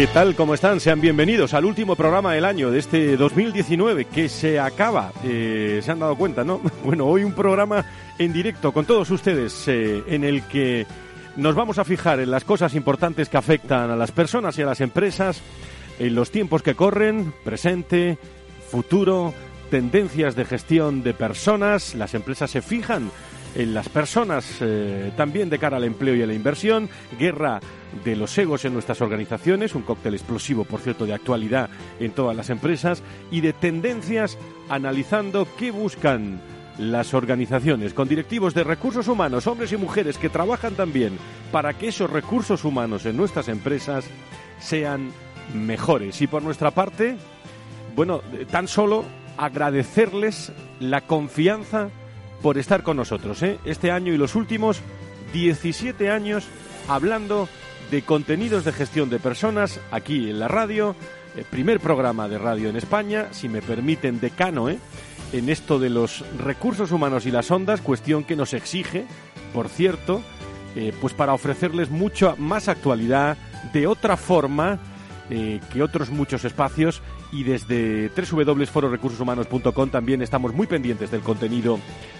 ¿Qué tal? ¿Cómo están? Sean bienvenidos al último programa del año de este 2019 que se acaba. Eh, ¿Se han dado cuenta, no? Bueno, hoy un programa en directo con todos ustedes eh, en el que nos vamos a fijar en las cosas importantes que afectan a las personas y a las empresas, en los tiempos que corren, presente, futuro, tendencias de gestión de personas. Las empresas se fijan en las personas, eh, también de cara al empleo y a la inversión, guerra de los egos en nuestras organizaciones, un cóctel explosivo, por cierto, de actualidad en todas las empresas, y de tendencias analizando qué buscan las organizaciones, con directivos de recursos humanos, hombres y mujeres que trabajan también para que esos recursos humanos en nuestras empresas sean mejores. Y por nuestra parte, bueno, tan solo agradecerles la confianza por estar con nosotros. ¿eh? Este año y los últimos 17 años hablando de contenidos de gestión de personas aquí en la radio, el primer programa de radio en España, si me permiten, decano ¿eh? en esto de los recursos humanos y las ondas, cuestión que nos exige, por cierto, eh, pues para ofrecerles mucha más actualidad de otra forma eh, que otros muchos espacios y desde www.fororecursoshumanos.com también estamos muy pendientes del contenido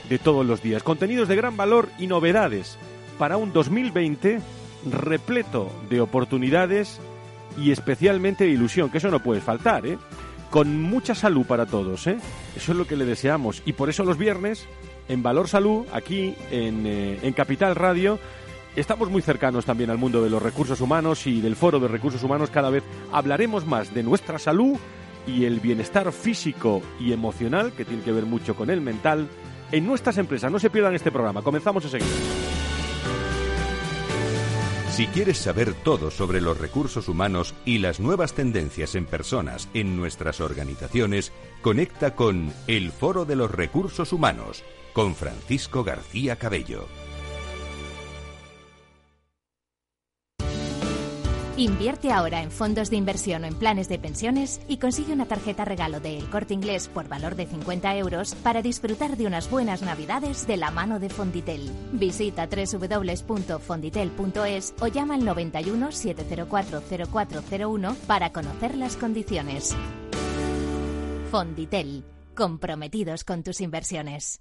de todos los días. Contenidos de gran valor y novedades para un 2020 repleto de oportunidades y especialmente de ilusión, que eso no puede faltar, ¿eh? Con mucha salud para todos, ¿eh? Eso es lo que le deseamos. Y por eso los viernes, en Valor Salud, aquí en, eh, en Capital Radio, Estamos muy cercanos también al mundo de los recursos humanos y del foro de recursos humanos. Cada vez hablaremos más de nuestra salud y el bienestar físico y emocional, que tiene que ver mucho con el mental, en nuestras empresas. No se pierdan este programa. Comenzamos a seguir. Si quieres saber todo sobre los recursos humanos y las nuevas tendencias en personas en nuestras organizaciones, conecta con El Foro de los Recursos Humanos con Francisco García Cabello. Invierte ahora en fondos de inversión o en planes de pensiones y consigue una tarjeta regalo de El Corte Inglés por valor de 50 euros para disfrutar de unas buenas navidades de la mano de Fonditel. Visita www.fonditel.es o llama al 91 704 0401 para conocer las condiciones. Fonditel, comprometidos con tus inversiones.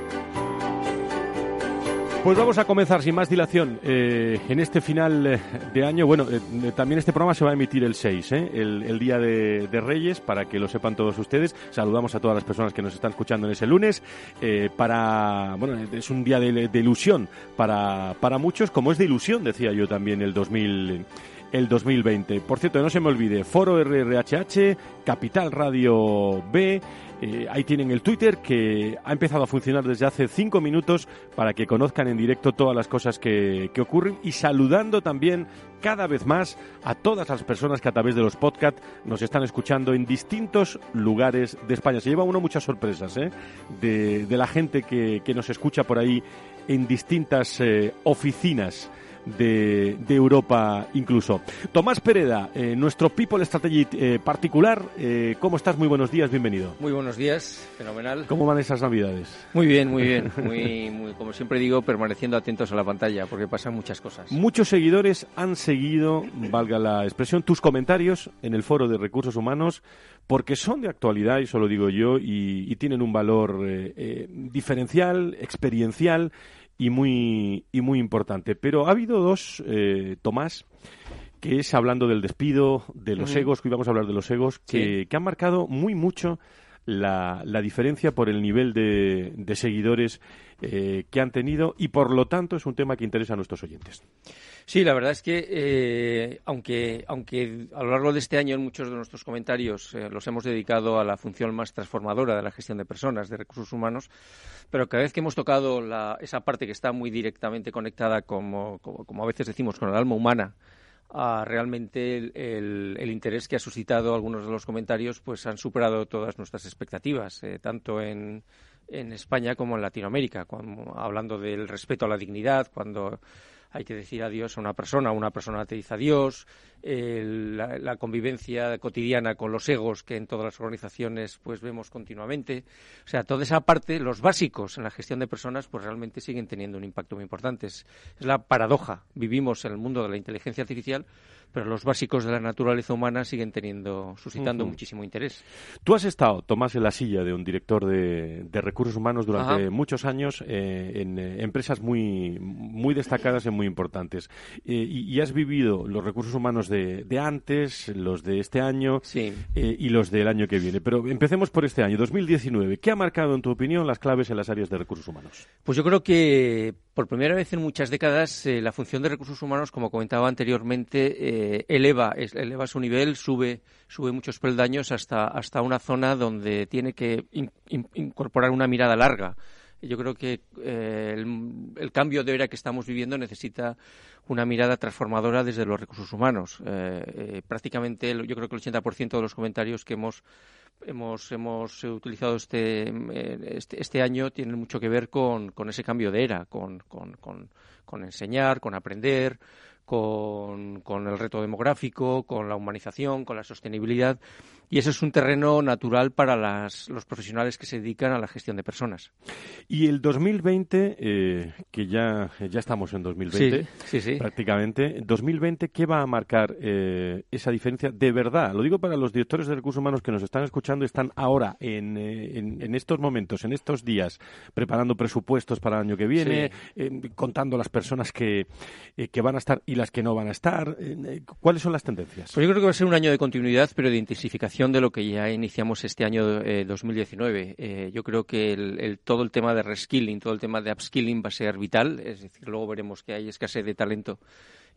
Pues vamos a comenzar sin más dilación eh, en este final eh, de año. Bueno, eh, también este programa se va a emitir el 6, el, día de, Reyes, para que lo sepan todos ustedes. Saludamos a todas las personas que nos están escuchando en ese lunes. para, bueno, es un día de, ilusión para, para muchos, como es de ilusión, decía yo también, el 2000 el 2020. Por cierto, no se me olvide, Foro RRHH, Capital Radio B, eh, ahí tienen el Twitter que ha empezado a funcionar desde hace cinco minutos para que conozcan en directo todas las cosas que, ocurren y saludando también cada vez más a todas las personas que a través de los podcasts nos están escuchando en distintos lugares de España. Se lleva uno muchas sorpresas ¿eh? de, la gente que, nos escucha por ahí en distintas eh, oficinas de, Europa incluso. Tomás Pereda, eh, nuestro People Strategy eh, particular, eh, ¿cómo estás? Muy buenos días, bienvenido. Muy buenos días, fenomenal. ¿Cómo van esas navidades? Muy bien, muy bien, muy, muy, como siempre digo, permaneciendo atentos a la pantalla, porque pasan muchas cosas. Muchos seguidores han seguido, valga la expresión, tus comentarios en el foro de recursos humanos, porque son de actualidad, y eso lo digo yo, y, tienen un valor diferencial, experiencial y muy, y muy importante. Pero ha habido dos, eh, Tomás, que es hablando del despido, de los egos, que íbamos a hablar de los egos, que, han marcado muy mucho la, la, diferencia por el nivel de, de seguidores eh, que han tenido y por lo tanto es un tema que interesa a nuestros oyentes. Sí, la verdad es que eh, aunque, aunque a lo largo de este año en muchos de nuestros comentarios eh, los hemos dedicado a la función más transformadora de la gestión de personas, de recursos humanos, pero cada vez que hemos tocado esa parte que está muy directamente conectada, como, como, a veces decimos, con el alma humana, a realmente el, el, interés que ha suscitado algunos de los comentarios, pues han superado todas nuestras expectativas, eh, tanto en, en España como en Latinoamérica, hablando del respeto a la dignidad, cuando hay que decir adiós a una persona, una persona te dice adiós, la, convivencia cotidiana con los egos que en todas las organizaciones pues vemos continuamente. O sea, toda esa parte, los básicos en la gestión de personas, pues realmente siguen teniendo un impacto muy importante. es la paradoja. Vivimos en el mundo de la inteligencia artificial, pero los básicos de la naturaleza humana siguen teniendo, suscitando muchísimo interés. Tú has estado, Tomás, en la silla de un director de, recursos humanos durante muchos años eh, en eh, empresas muy, muy destacadas y muy importantes. Eh, y, has vivido los recursos humanos de, antes, los de este año y los del año que viene. Pero empecemos por este año, 2019. ¿Qué ha marcado, en tu opinión, las claves en las áreas de recursos humanos? Pues yo creo que por primera vez en muchas décadas la función de recursos humanos, como comentaba anteriormente, eh, eleva, eleva su nivel, sube, sube muchos peldaños hasta una zona donde tiene que incorporar una mirada larga. Yo creo que eh, el, cambio de era que estamos viviendo necesita una mirada transformadora desde los recursos humanos. Eh, prácticamente, yo creo que el 80% de los comentarios que hemos hemos, hemos utilizado este, este, este, año tienen mucho que ver con, con ese cambio de era, con, con, con enseñar, con aprender, con, con el reto demográfico, con la humanización, con la sostenibilidad y eso es un terreno natural para las, los profesionales que se dedican a la gestión de personas. Y el 2020, eh, que ya, ya estamos en 2020, sí, sí, prácticamente, 2020, ¿qué va a marcar eh, esa diferencia de verdad? Lo digo para los directores de recursos humanos que nos están escuchando, están ahora, en, eh, en, estos momentos, en estos días, preparando presupuestos para el año que viene, contando las personas que, que van a estar y las que no van a estar. ¿Cuáles son las tendencias? Pues yo creo que va a ser un año de continuidad, pero de intensificación de lo que ya iniciamos este año 2019. Eh, eh, yo creo que el, todo el tema de reskilling, todo el tema de upskilling va a ser vital. Es decir, luego veremos que hay escasez de talento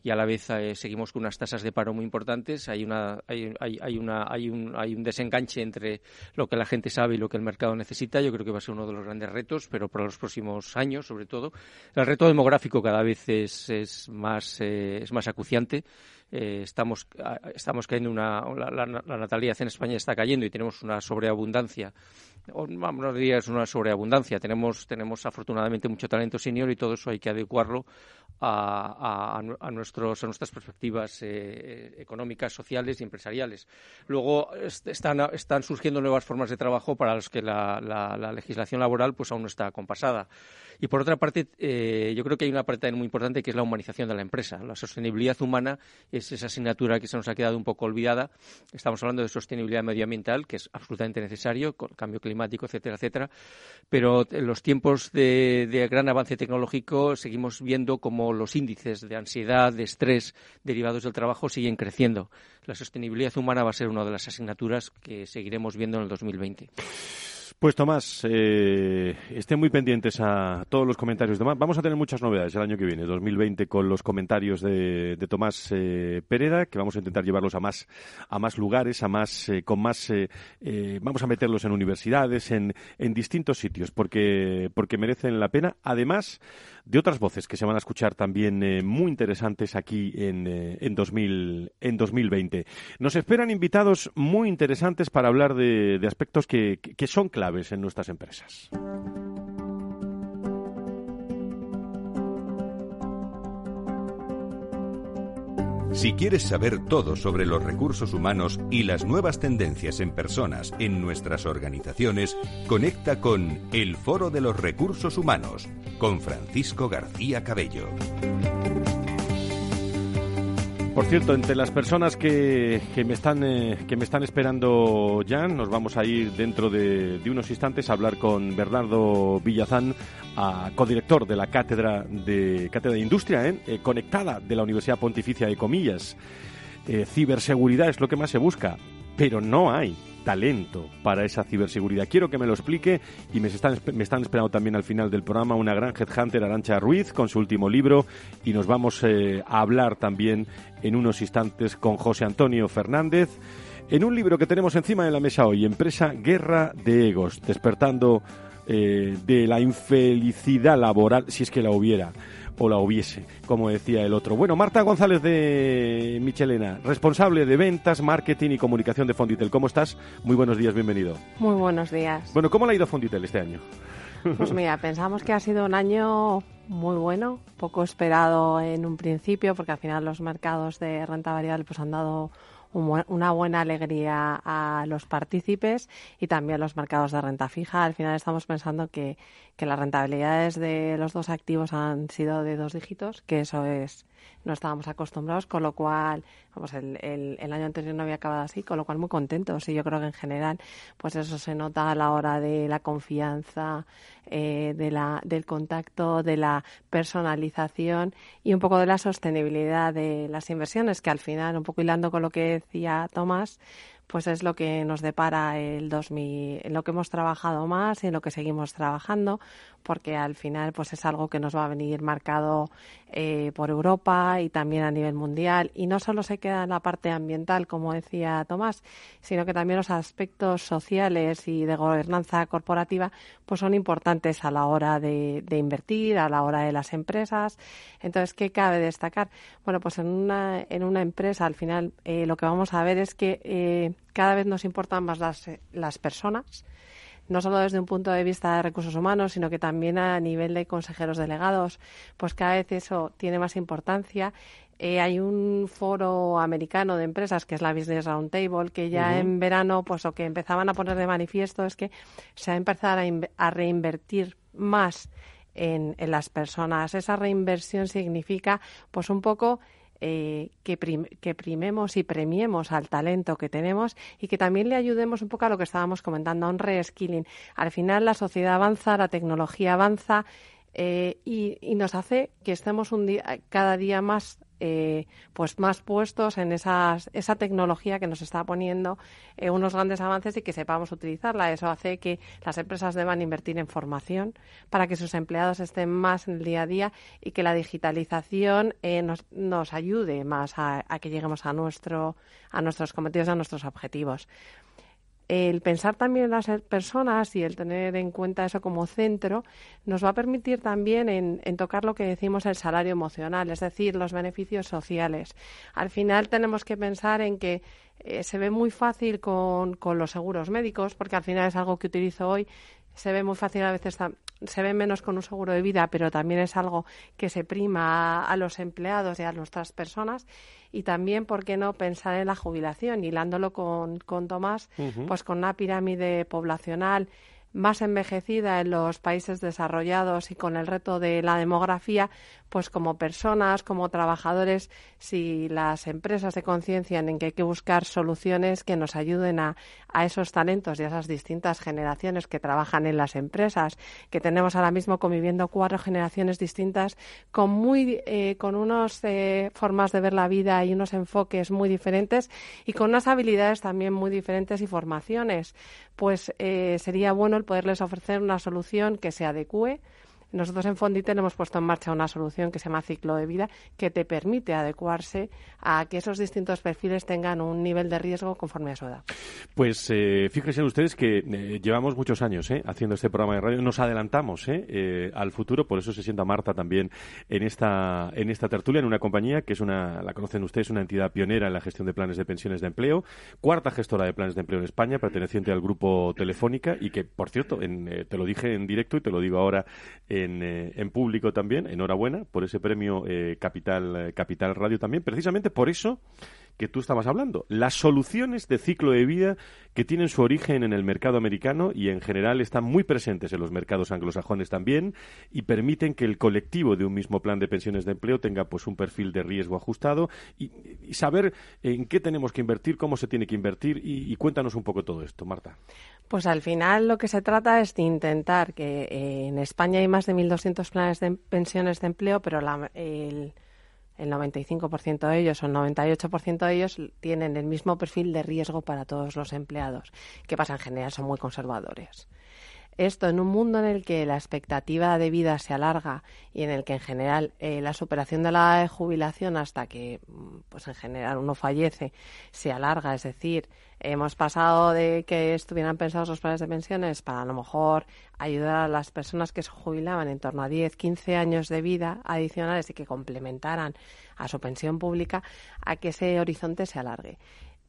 y a la vez eh, seguimos con unas tasas de paro muy importantes. Hay, una, hay, hay, una, hay, un, hay un desenganche entre lo que la gente sabe y lo que el mercado necesita. Yo creo que va a ser uno de los grandes retos, pero para los próximos años, sobre todo. El reto demográfico cada vez es, es, más, es más acuciante. Eh, estamos, estamos cayendo una, la, natalidad en España está cayendo y tenemos una sobreabundancia o, no diría es una sobreabundancia tenemos tenemos afortunadamente mucho talento senior y todo eso hay que adecuarlo a, a, nuestros, a nuestras perspectivas eh, económicas, sociales y empresariales. Luego están, están surgiendo nuevas formas de trabajo para las que la, la, legislación laboral pues aún no está compasada. Y por otra parte, eh, yo creo que hay una parte muy importante que es la humanización de la empresa. La sostenibilidad humana es esa asignatura que se nos ha quedado un poco olvidada. Estamos hablando de sostenibilidad medioambiental, que es absolutamente necesario, con cambio climático, etcétera, etcétera. Pero en los tiempos de, gran avance tecnológico seguimos viendo como los índices de ansiedad, de estrés derivados del trabajo siguen creciendo. La sostenibilidad humana va a ser una de las asignaturas que seguiremos viendo en el 2020. Pues Tomás, eh, estén muy pendientes a todos los comentarios. Vamos a tener muchas novedades el año que viene, 2020, con los comentarios de, Tomás eh, Pereda, que vamos a intentar llevarlos a más, a más lugares, a más, eh, con más, eh, vamos a meterlos en universidades, en, en distintos sitios, porque, porque merecen la pena. Además de otras voces que se van a escuchar también muy interesantes aquí en, en, 2000, en 2020. Nos esperan invitados muy interesantes para hablar de, de aspectos que, que son claves en nuestras empresas. Si quieres saber todo sobre los recursos humanos y las nuevas tendencias en personas en nuestras organizaciones, conecta con El Foro de los Recursos Humanos con Francisco García Cabello. Por cierto, entre las personas que, me, están, eh, que me están esperando ya, nos vamos a ir dentro de, unos instantes a hablar con Bernardo Villazán, a, codirector de la Cátedra de, Cátedra de Industria ¿eh? Eh, Conectada de la Universidad Pontificia de Comillas. ciberseguridad es lo que más se busca, pero no hay talento para esa ciberseguridad. Quiero que me lo explique y me están, me están esperando también al final del programa una gran headhunter, Arancha Ruiz, con su último libro y nos vamos eh, a hablar también en unos instantes con José Antonio Fernández en un libro que tenemos encima de la mesa hoy, Empresa Guerra de Egos, despertando eh, de la infelicidad laboral, si es que la hubiera o la hubiese, como decía el otro. Bueno, Marta González de Michelena, responsable de ventas, marketing y comunicación de Fonditel. ¿Cómo estás? Muy buenos días, bienvenido. Muy buenos días. Bueno, ¿cómo le ha ido Fonditel este año? Pues mira, pensamos que ha sido un año muy bueno, poco esperado en un principio, porque al final los mercados de renta variable pues han dado una buena alegría a los partícipes y también los mercados de renta fija. Al final estamos pensando que, que las rentabilidades de los dos activos han sido de dos dígitos, que eso es no estábamos acostumbrados, con lo cual, vamos, el, el, año anterior no había acabado así, con lo cual muy contentos. Y yo creo que en general, pues eso se nota a la hora de la confianza, eh, de la, del contacto, de la personalización y un poco de la sostenibilidad de las inversiones, que al final, un poco hilando con lo que decía Tomás, pues es lo que nos depara el 2000, en lo que hemos trabajado más y en lo que seguimos trabajando, porque al final pues es algo que nos va a venir marcado eh, por Europa y también a nivel mundial. Y no solo se queda en la parte ambiental, como decía Tomás, sino que también los aspectos sociales y de gobernanza corporativa pues son importantes a la hora de, invertir, a la hora de las empresas. Entonces, ¿qué cabe destacar? Bueno, pues en una, en una empresa al final eh, lo que vamos a ver es que eh, cada vez nos importan más las, las personas no solo desde un punto de vista de recursos humanos, sino que también a nivel de consejeros delegados, pues cada vez eso tiene más importancia. Eh, hay un foro americano de empresas que es la Business Roundtable que ya en verano pues lo que empezaban a poner de manifiesto es que se ha empezado a, reinvertir más en, en, las personas. Esa reinversión significa pues un poco eh, que, primemos y premiemos al talento que tenemos y que también le ayudemos un poco a lo que estábamos comentando, a un reskilling. Al final la sociedad avanza, la tecnología avanza eh, y, y, nos hace que estemos un día, cada día más eh, pues más puestos en esas, esa tecnología que nos está poniendo eh, unos grandes avances y que sepamos utilizarla. Eso hace que las empresas deban invertir en formación para que sus empleados estén más en el día a día y que la digitalización eh, nos, nos ayude más a, a, que lleguemos a, nuestro, a nuestros cometidos, a nuestros objetivos el pensar también en las personas y el tener en cuenta eso como centro nos va a permitir también en, tocar lo que decimos el salario emocional, es decir, los beneficios sociales. Al final tenemos que pensar en que eh, se ve muy fácil con, con los seguros médicos, porque al final es algo que utilizo hoy, se ve muy fácil a veces se ve menos con un seguro de vida, pero también es algo que se prima a, los empleados y a nuestras personas. Y también, ¿por qué no pensar en la jubilación? Hilándolo con, con Tomás, pues con una pirámide poblacional más envejecida en los países desarrollados y con el reto de la demografía, pues como personas, como trabajadores, si las empresas se conciencian en que hay que buscar soluciones que nos ayuden a, a, esos talentos y a esas distintas generaciones que trabajan en las empresas, que tenemos ahora mismo conviviendo cuatro generaciones distintas con muy eh, con unas eh, formas de ver la vida y unos enfoques muy diferentes y con unas habilidades también muy diferentes y formaciones, pues eh, sería bueno poderles ofrecer una solución que se adecue nosotros en Fonditel hemos puesto en marcha una solución que se llama ciclo de vida que te permite adecuarse a que esos distintos perfiles tengan un nivel de riesgo conforme a su edad. Pues eh, fíjense ustedes que eh, llevamos muchos años eh, haciendo este programa de radio, nos adelantamos al futuro, por eso se sienta Marta también en esta, en esta tertulia, en una compañía que es una, la conocen ustedes, una entidad pionera en la gestión de planes de pensiones de empleo, cuarta gestora de planes de empleo en España, perteneciente al grupo Telefónica y que, por cierto, te lo dije en directo y te lo digo ahora en, en público también. Enhorabuena por ese premio Capital, Capital Radio también. Precisamente por eso que tú estabas hablando. Las soluciones de ciclo de vida que tienen su origen en el mercado americano y en general están muy presentes en los mercados anglosajones también y permiten que el colectivo de un mismo plan de pensiones de empleo tenga pues un perfil de riesgo ajustado y, saber en qué tenemos que invertir, cómo se tiene que invertir y, cuéntanos un poco todo esto, Marta. Pues al final lo que se trata es de intentar que eh, en España hay más de 1.200 planes de pensiones de empleo, pero la, el el 95% de ellos o el 98% de ellos tienen el mismo perfil de riesgo para todos los empleados. ¿Qué pasa? En general son muy conservadores. Esto en un mundo en el que la expectativa de vida se alarga y en el que en general eh, la superación de la jubilación hasta que mm, pues en general uno fallece se alarga, es decir, hemos pasado de que estuvieran pensados los planes de pensiones para a lo mejor ayudar a las personas que se jubilaban en torno a 10, 15 años de vida adicionales y que complementaran a su pensión pública a que ese horizonte se alargue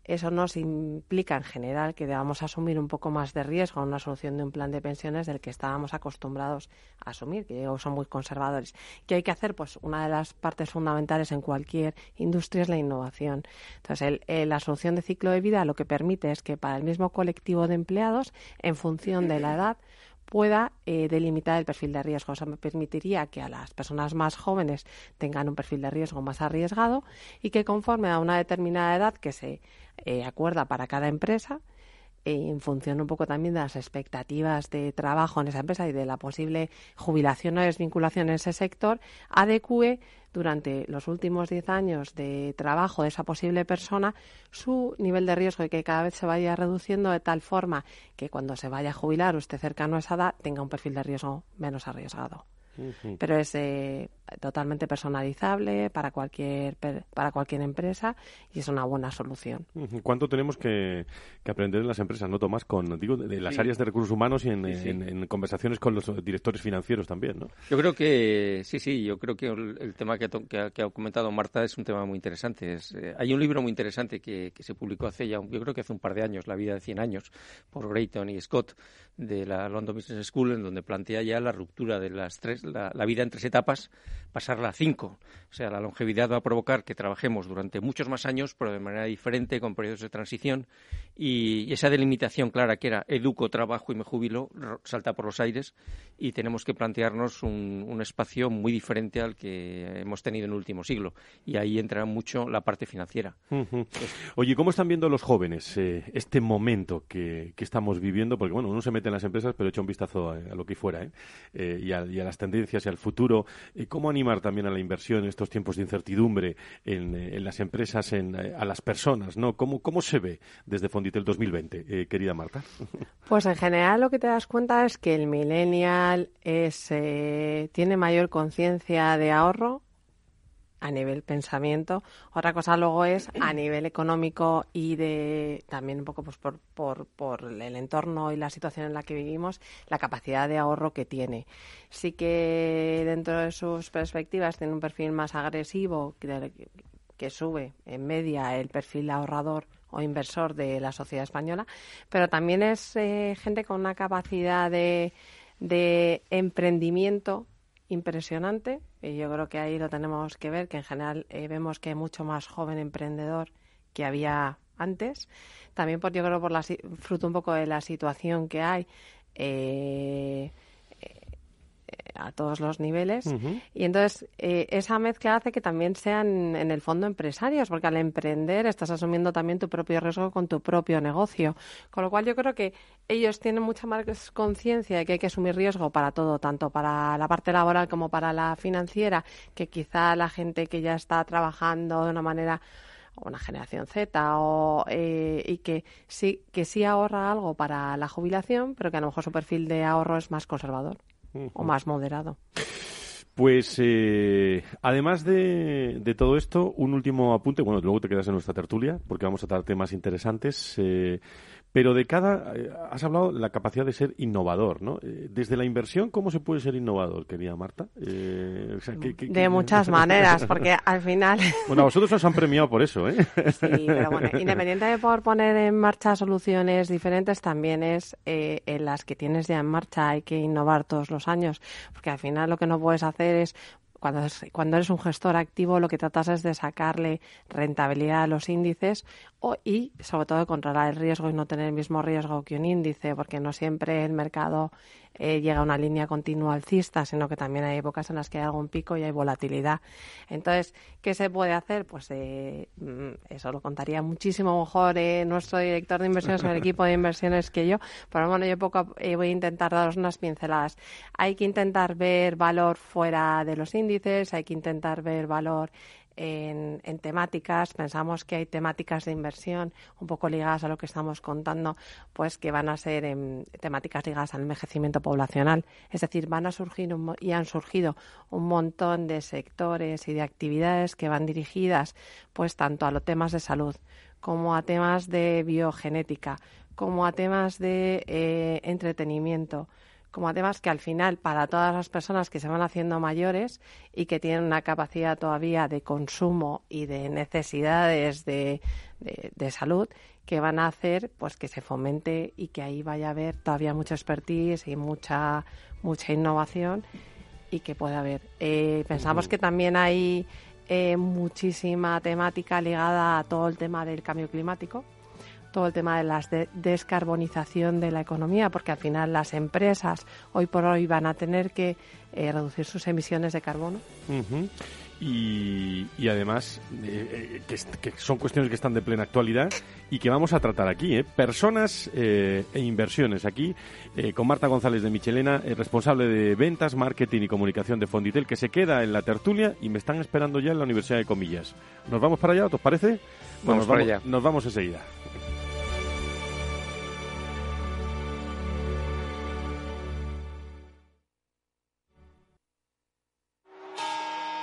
eso nos implica en general que debamos asumir un poco más de riesgo en una solución de un plan de pensiones del que estábamos acostumbrados a asumir, que son muy conservadores. ¿Qué hay que hacer? Pues una de las partes fundamentales en cualquier industria es la innovación. Entonces, la solución de ciclo de vida lo que permite es que para el mismo colectivo de empleados, en función de la edad, pueda eh, delimitar el perfil de riesgo. Eso me permitiría que a las personas más jóvenes tengan un perfil de riesgo más arriesgado y que conforme a una determinada edad que se eh, acuerda para cada empresa, en función un poco también de las expectativas de trabajo en esa empresa y de la posible jubilación o desvinculación en ese sector, adecue durante los últimos 10 años de trabajo de esa posible persona su nivel de riesgo y que cada vez se vaya reduciendo de tal forma que cuando se vaya a jubilar usted cercano a esa edad tenga un perfil de riesgo menos arriesgado. Pero es eh, totalmente personalizable para cualquier para cualquier empresa y es una buena solución. ¿Cuánto tenemos que, aprender en las empresas, no Tomás, con digo de las áreas de recursos humanos y en, conversaciones con los directores financieros también, ¿no? Yo creo que sí, sí, yo creo que el, tema que, que, ha comentado Marta es un tema muy interesante. Es, eh, hay un libro muy interesante que, que, se publicó hace ya, yo creo que hace un par de años, La vida de 100 años, por Grayton y Scott de la London Business School, en donde plantea ya la ruptura de las tres la, vida en tres etapas, pasarla a cinco. O sea, la longevidad va a provocar que trabajemos durante muchos más años, pero de manera diferente, con periodos de transición, y, esa delimitación clara que era educo, trabajo y me jubilo, salta por los aires, y tenemos que plantearnos un, espacio muy diferente al que hemos tenido en el último siglo. Y ahí entra mucho la parte financiera. Oye, ¿cómo están viendo los jóvenes eh, este momento que, estamos viviendo? Porque, bueno, uno se mete en las empresas, pero echa un vistazo a, lo que fuera, ¿eh? Eh, y, a, las tendencias y al futuro. ¿Cómo animar también a la inversión en estos tiempos de incertidumbre en, las empresas, a las personas? ¿no? ¿Cómo, ¿Cómo se ve desde Fonditel 2020, querida Marta? Pues en general lo que te das cuenta es que el millennial es, tiene mayor conciencia de ahorro a nivel pensamiento. Otra cosa luego es a nivel económico y de también un poco pues por, por, por el entorno y la situación en la que vivimos, la capacidad de ahorro que tiene. Sí que dentro de sus perspectivas tiene un perfil más agresivo que, sube en media el perfil ahorrador o inversor de la sociedad española, pero también es eh, gente con una capacidad de emprendimiento impresionante y yo creo que ahí lo tenemos que ver, que en general eh, vemos que hay mucho más joven emprendedor que había antes. También por, yo creo por la, fruto un poco de la situación que hay. Eh, a todos los niveles. Y entonces eh, esa mezcla hace que también sean en el fondo empresarios, porque al emprender estás asumiendo también tu propio riesgo con tu propio negocio. Con lo cual yo creo que ellos tienen mucha más conciencia de que hay que asumir riesgo para todo, tanto para la parte laboral como para la financiera, que quizá la gente que ya está trabajando de una manera o una generación Z o, eh, y que sí que sí ahorra algo para la jubilación, pero que a lo mejor su perfil de ahorro es más conservador o más moderado. Pues eh, además de, todo esto, un último apunte. Bueno, luego te quedas en nuestra tertulia porque vamos a tratar temas interesantes. Eh, pero de cada, eh, has hablado de la capacidad de ser innovador, ¿no? Eh, desde la inversión, ¿cómo se puede ser innovador, querida Marta? Eh, de muchas maneras, porque al final... bueno, a vosotros os han premiado por eso, ¿eh? sí, pero bueno, independiente de por poner en marcha soluciones diferentes, también es en las que tienes ya en marcha hay que innovar todos los años, porque al final lo que no puedes hacer es cuando, cuando eres un gestor activo, lo que tratas es de sacarle rentabilidad a los índices o, y, sobre todo, controlar el riesgo y no tener el mismo riesgo que un índice, porque no siempre el mercado eh, llega una línea continua alcista, sino que también hay épocas en las que hay algún pico y hay volatilidad. Entonces, ¿qué se puede hacer? Pues eh, mm, eso lo contaría muchísimo mejor eh, nuestro director de inversiones o el equipo de inversiones que yo, pero bueno, yo poco voy a intentar daros unas pinceladas. Hay que intentar ver valor fuera de los índices, hay que intentar ver valor en, temáticas. Pensamos que hay temáticas de inversión un poco ligadas a lo que estamos contando, pues que van a ser temáticas ligadas al envejecimiento poblacional. Es decir, van a surgir y han surgido un montón de sectores y de actividades que van dirigidas, pues tanto a los temas de salud como a temas de biogenética, como a temas de eh, entretenimiento como además que al final para todas las personas que se van haciendo mayores y que tienen una capacidad todavía de consumo y de necesidades de, de, salud que van a hacer pues que se fomente y que ahí vaya a haber todavía mucha expertise y mucha mucha innovación y que pueda haber. Eh, pensamos que también hay eh, muchísima temática ligada a todo el tema del cambio climático todo el tema de la descarbonización de la economía, porque al final las empresas hoy por hoy van a tener que eh, reducir sus emisiones de carbono. y, además, eh, eh, que, son cuestiones que están de plena actualidad y que vamos a tratar aquí. Personas e inversiones aquí con Marta González de Michelena, responsable de ventas, marketing y comunicación de Fonditel, que se queda en la tertulia y me están esperando ya en la Universidad de Comillas. ¿Nos vamos para allá? ¿Os parece? Vamos, para allá. Nos vamos enseguida.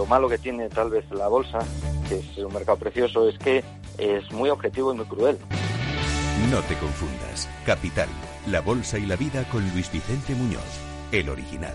Lo malo que tiene tal vez la bolsa, que es un mercado precioso, es que es muy objetivo y muy cruel. No te confundas. Capital, la bolsa y la vida con Luis Vicente Muñoz, el original.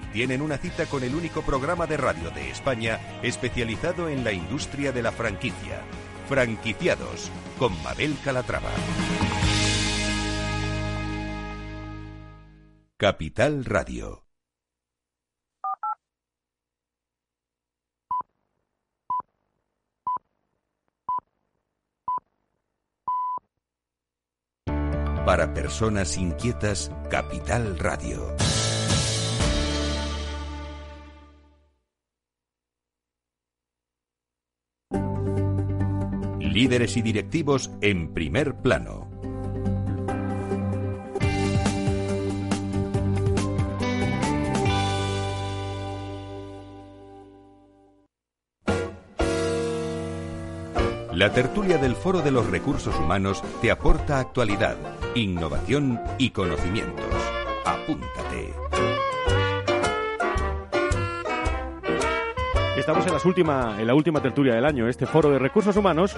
tienen una cita con el único programa de radio de España especializado en la industria de la franquicia. Franquiciados con Mabel Calatrava. Capital Radio. Para personas inquietas, Capital Radio. Líderes y directivos en primer plano. La tertulia del Foro de los Recursos Humanos te aporta actualidad, innovación y conocimientos. Apúntate. Estamos en, en la última tertulia del año, este Foro de Recursos Humanos.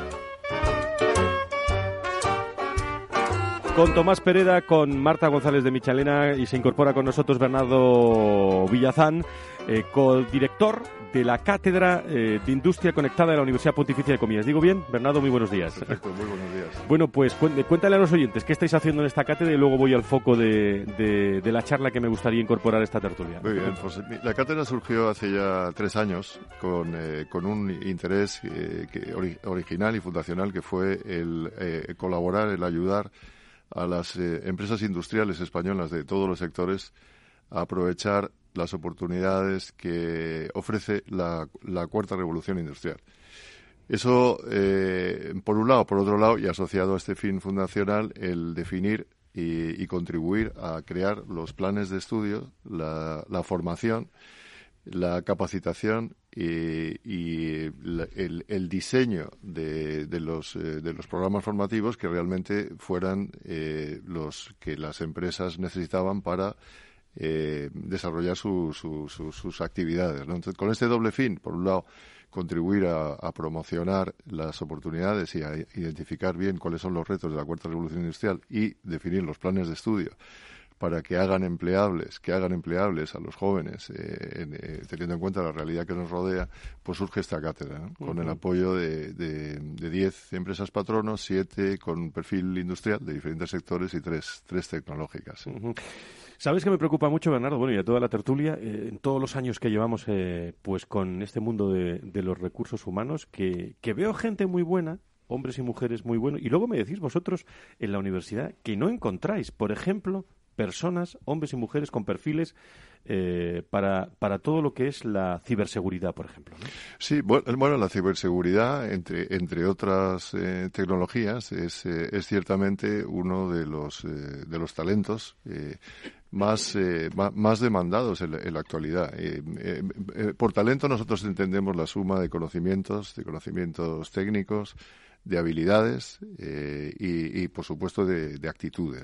Con Tomás Pereda, con Marta González de Michalena y se incorpora con nosotros Bernardo Villazán, eh, co-director de la Cátedra eh, de Industria Conectada de la Universidad Pontificia de Comillas. ¿Digo bien? Bernardo, muy buenos días. Perfecto, muy buenos días. Bueno, pues cuéntale a los oyentes qué estáis haciendo en esta cátedra y luego voy al foco de, de, la charla que me gustaría incorporar a esta tertulia. Muy bien, pues la cátedra surgió hace ya tres años con, eh, con un interés eh, que, original y fundacional que fue el eh, colaborar, el ayudar a las empresas industriales españolas de todos los sectores aprovechar las oportunidades que ofrece la, cuarta revolución industrial. Eso, eh, por un lado. Por otro lado, y asociado a este fin fundacional, el definir y, contribuir a crear los planes de estudio, la, formación, la capacitación y, el, diseño de, los, eh, de los programas formativos que realmente fueran eh, los que las empresas necesitaban para eh, desarrollar sus actividades. Entonces, con este doble fin, por un lado, contribuir a, promocionar las oportunidades y a identificar bien cuáles son los retos de la cuarta revolución industrial y definir los planes de estudio para que hagan empleables, que hagan empleables a los jóvenes, eh, eh, teniendo en cuenta la realidad que nos rodea, pues surge esta cátedra, con el apoyo de 10 empresas patronos, 7 con perfil industrial de diferentes sectores y 3 tres, tecnológicas. ¿Sabes que me preocupa mucho, Bernardo? Bueno, y a toda la tertulia, eh, en todos los años que llevamos eh, pues con este mundo de, los recursos humanos, que, veo gente muy buena, hombres y mujeres muy buenos, y luego me decís vosotros en la universidad que no encontráis, por ejemplo, personas, hombres y mujeres con perfiles eh, para, para todo lo que es la ciberseguridad, por ejemplo. Sí, bueno, la ciberseguridad, entre, entre otras tecnologías, es, es ciertamente uno de los, de los talentos más, eh, más demandados en la, actualidad. Eh, eh, por talento nosotros entendemos la suma de conocimientos, de conocimientos técnicos, de habilidades y, por supuesto, de, actitudes.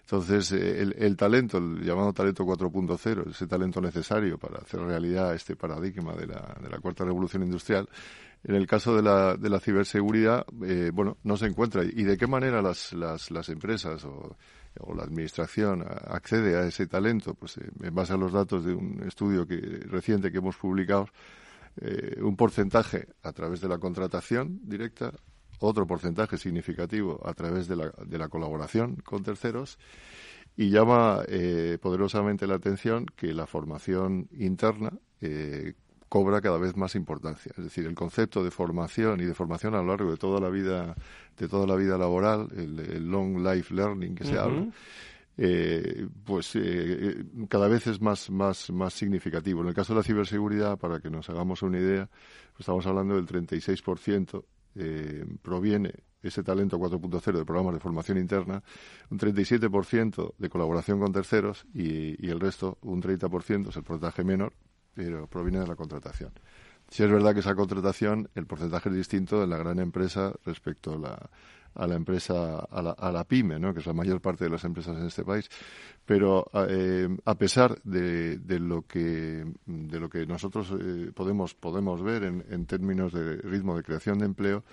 Entonces, el, talento, el llamado talento 4.0, ese talento necesario para hacer realidad este paradigma de la, de la cuarta revolución industrial, en el caso de la, de la ciberseguridad, bueno, no se encuentra. ¿Y de qué manera las, las, las empresas o o la administración accede a ese talento, pues eh, en base a los datos de un estudio que, reciente que hemos publicado, eh, un porcentaje a través de la contratación directa, otro porcentaje significativo a través de la, de la colaboración con terceros y llama eh, poderosamente la atención que la formación interna cobra cada vez más importancia. Es decir, el concepto de formación y de formación a lo largo de toda la vida, de toda la vida laboral, el, long life learning que se habla, eh, pues eh, cada vez es más, más, más significativo. En el caso de la ciberseguridad, para que nos hagamos una idea, pues estamos hablando del 36% eh, proviene ese talento 4.0 de programas de formación interna, un 37% de colaboración con terceros y, y el resto, un 30%, es el porcentaje menor, pero proviene de la contratación. Si es verdad que esa contratación, el porcentaje es distinto en la gran empresa respecto a la, a la empresa, a la, a la pyme, ¿no? que es la mayor parte de las empresas en este país. Pero eh, a pesar de, de, lo que, de lo que nosotros eh, podemos, podemos ver en, en, términos de ritmo de creación de empleo,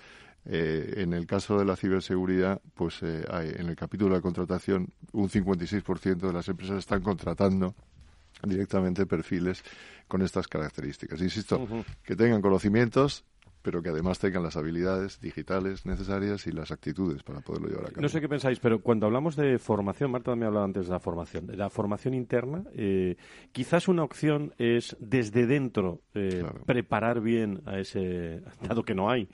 eh, en el caso de la ciberseguridad, pues hay, en el capítulo de contratación, un 56% de las empresas están contratando directamente perfiles con estas características. Insisto, que tengan conocimientos pero que además tengan las habilidades digitales necesarias y las actitudes para poderlo llevar a cabo. No sé qué pensáis, pero cuando hablamos de formación, Marta me hablado antes de la formación, de la formación interna, eh, quizás una opción es desde dentro eh, preparar bien a ese, dado que no hay,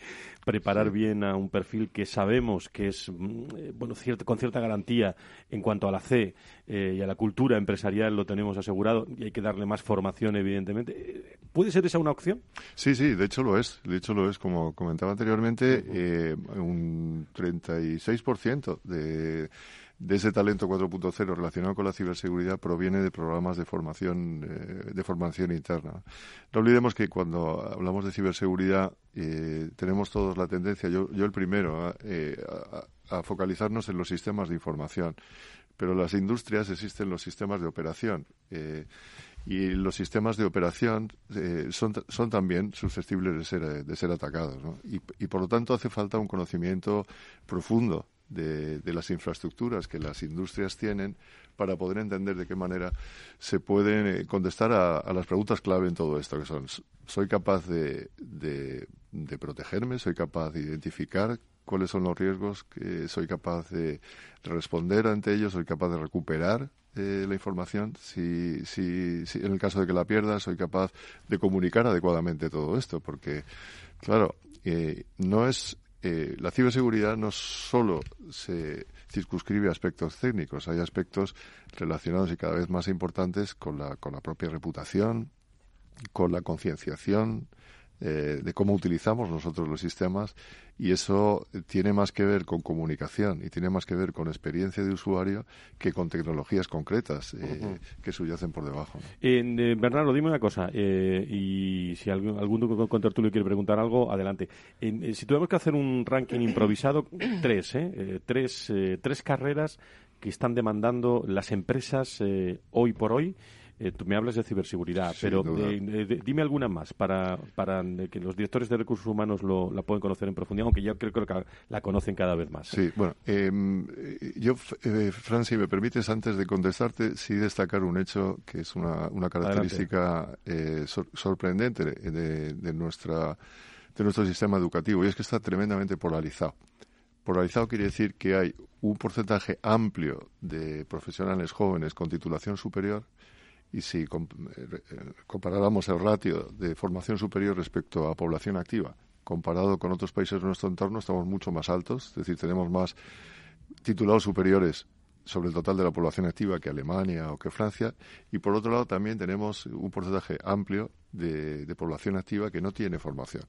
preparar bien a un perfil que sabemos que es, mm, eh, bueno, con cierta garantía en cuanto a la C y a la cultura empresarial lo tenemos asegurado y hay que darle más formación, evidentemente. ¿Puede ser esa una opción? Sí, sí, de hecho lo es. De hecho lo es, como comentaba anteriormente, eh, un 36% de, de ese talento 4.0 relacionado con la ciberseguridad proviene de programas de formación, eh, de formación interna. No olvidemos que cuando hablamos de ciberseguridad eh, tenemos todos la tendencia, yo, yo el primero, a, focalizarnos en los sistemas de información. Pero en las industrias existen los sistemas de operación y los sistemas de operación eh, son, son también susceptibles de ser, de ser atacados. Y, y, por lo tanto hace falta un conocimiento profundo de, las infraestructuras que las industrias tienen para poder entender de qué manera se pueden eh, contestar a, las preguntas clave en todo esto, que son, ¿soy capaz de, de, protegerme? ¿Soy capaz de identificar cuáles son los riesgos? que ¿Soy capaz de responder ante ellos? ¿Soy capaz de recuperar eh, la información, si, si, en el caso de que la pierda, soy capaz de comunicar adecuadamente todo esto, porque, claro, eh, no es eh, la ciberseguridad no solo se circunscribe a aspectos técnicos, hay aspectos relacionados y cada vez más importantes con la, con la propia reputación, con la concienciación, eh, de cómo utilizamos nosotros los sistemas y eso tiene más que ver con comunicación y tiene más que ver con experiencia de usuario que con tecnologías concretas eh, que subyacen por debajo. Eh, Bernardo, dime una cosa y si algún, algún contertulio quiere preguntar algo, adelante. si tuviéramos que hacer un ranking improvisado, tres, tres, tres carreras que están demandando las empresas hoy por hoy eh, tú me hablas de ciberseguridad, pero eh, dime alguna más para, para que los directores de recursos humanos lo, la puedan conocer en profundidad, aunque yo creo, que la conocen cada vez más. Sí, bueno, em, yo, eh, Fran, si me permites, antes de contestarte, sí destacar un hecho que es una, una característica sorprendente de, de, nuestra, de nuestro sistema educativo, y es que está tremendamente polarizado. Polarizado quiere decir que hay un porcentaje amplio de profesionales jóvenes con titulación superior y si eh, eh, comparáramos el ratio de formación superior respecto a población activa, comparado con otros países de nuestro entorno, estamos mucho más altos, es decir, tenemos más titulados superiores sobre el total de la población activa que Alemania o que Francia, y por otro lado también tenemos un porcentaje amplio de, población activa que no tiene formación.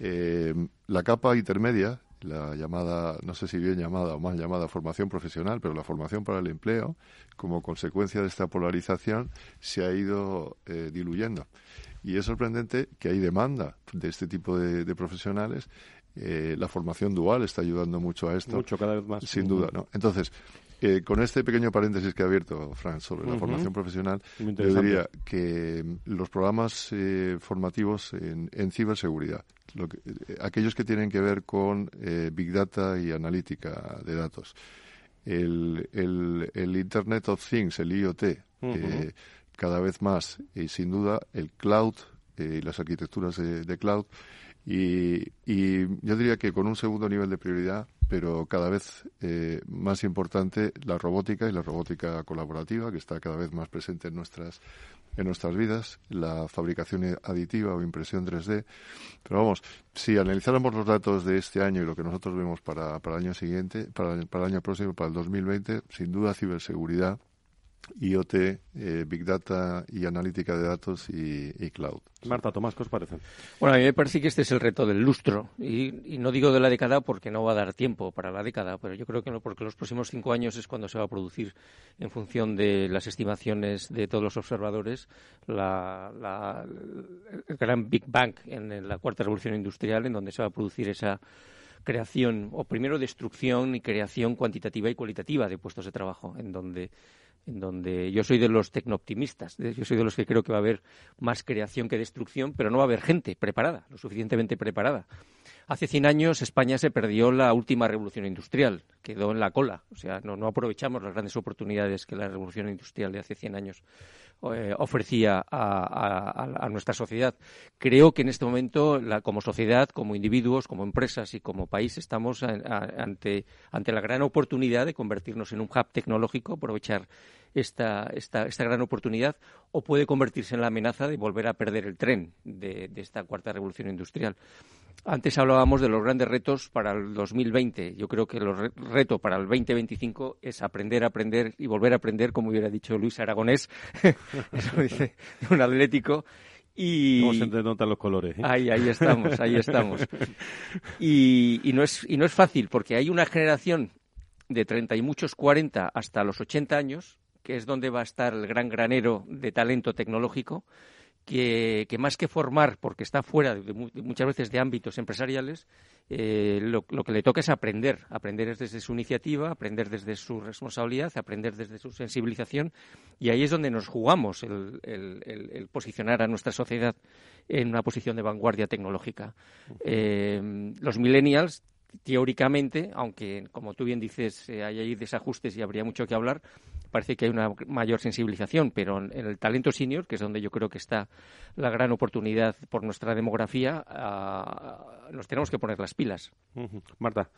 Eh, la capa intermedia la llamada, no sé si bien llamada o mal llamada formación profesional, pero la formación para el empleo, como consecuencia de esta polarización, se ha ido eh, diluyendo. Y es sorprendente que hay demanda de este tipo de, profesionales. Eh, la formación dual está ayudando mucho a esto. Mucho, cada vez más. Sin duda, ¿no? Entonces, eh, con este pequeño paréntesis que ha abierto Fran sobre la formación profesional, yo diría que mm, los programas formativos en, en ciberseguridad, eh, aquellos que tienen que ver con eh, Big Data y analítica de datos. El, el, Internet of Things, el IoT, eh, cada vez más, y sin duda el cloud y las arquitecturas de, cloud. Y, y, yo diría que con un segundo nivel de prioridad, pero cada vez más importante, la robótica y la robótica colaborativa, que está cada vez más presente en nuestras en nuestras vidas, la fabricación aditiva o impresión 3D. Pero vamos, si analizáramos los datos de este año y lo que nosotros vemos para, para el año siguiente, para, para el año próximo, para el 2020, sin duda ciberseguridad IoT, eh, Big Data y analítica de datos y, cloud. Marta, Tomás, ¿qué os parece? Bueno, a mí me parece que este es el reto del lustro. Y, no digo de la década porque no va a dar tiempo para la década, pero yo creo que no, porque los próximos cinco años es cuando se va a producir, en función de las estimaciones de todos los observadores, la, el gran Big Bang en la cuarta revolución industrial, en donde se va a producir esa creación, o primero destrucción y creación cuantitativa y cualitativa de puestos de trabajo, en donde en donde yo soy de los tecnooptimistas, yo soy de los que creo que va a haber más creación que destrucción, pero no va a haber gente preparada, lo suficientemente preparada. Hace 100 años España se perdió la última revolución industrial, quedó en la cola, o sea, no, aprovechamos las grandes oportunidades que la revolución industrial de hace 100 años eh, ofrecía a, nuestra sociedad. Creo que en este momento, como sociedad, como individuos, como empresas y como país, estamos ante, ante la gran oportunidad de convertirnos en un hub tecnológico, aprovechar esta, esta, esta gran oportunidad, o puede convertirse en la amenaza de volver a perder el tren de esta cuarta revolución industrial. Antes hablábamos de los grandes retos para el 2020. Yo creo que el reto para el 2025 es aprender, aprender y volver a aprender, como hubiera dicho Luis Aragonés, eso dice un atlético. Y ¿Cómo se notan los colores? ¿eh? Ahí, ahí estamos, ahí estamos. Y, y, no es, y no es fácil, porque hay una generación de 30 y muchos 40 hasta los 80 años, que es donde va a estar el gran granero de talento tecnológico, que, más que formar, porque está fuera de, muchas veces de ámbitos empresariales, eh, lo, que le toca es aprender, aprender desde su iniciativa, aprender desde su responsabilidad, aprender desde su sensibilización, y ahí es donde nos jugamos el, posicionar a nuestra sociedad en una posición de vanguardia tecnológica. Eh, los millennials teóricamente, aunque como tú bien dices, eh, hay ahí desajustes y habría mucho que hablar, parece que hay una mayor sensibilización, pero en el talento senior, que es donde yo creo que está la gran oportunidad por nuestra demografía, ah, nos tenemos que poner las pilas. Marta.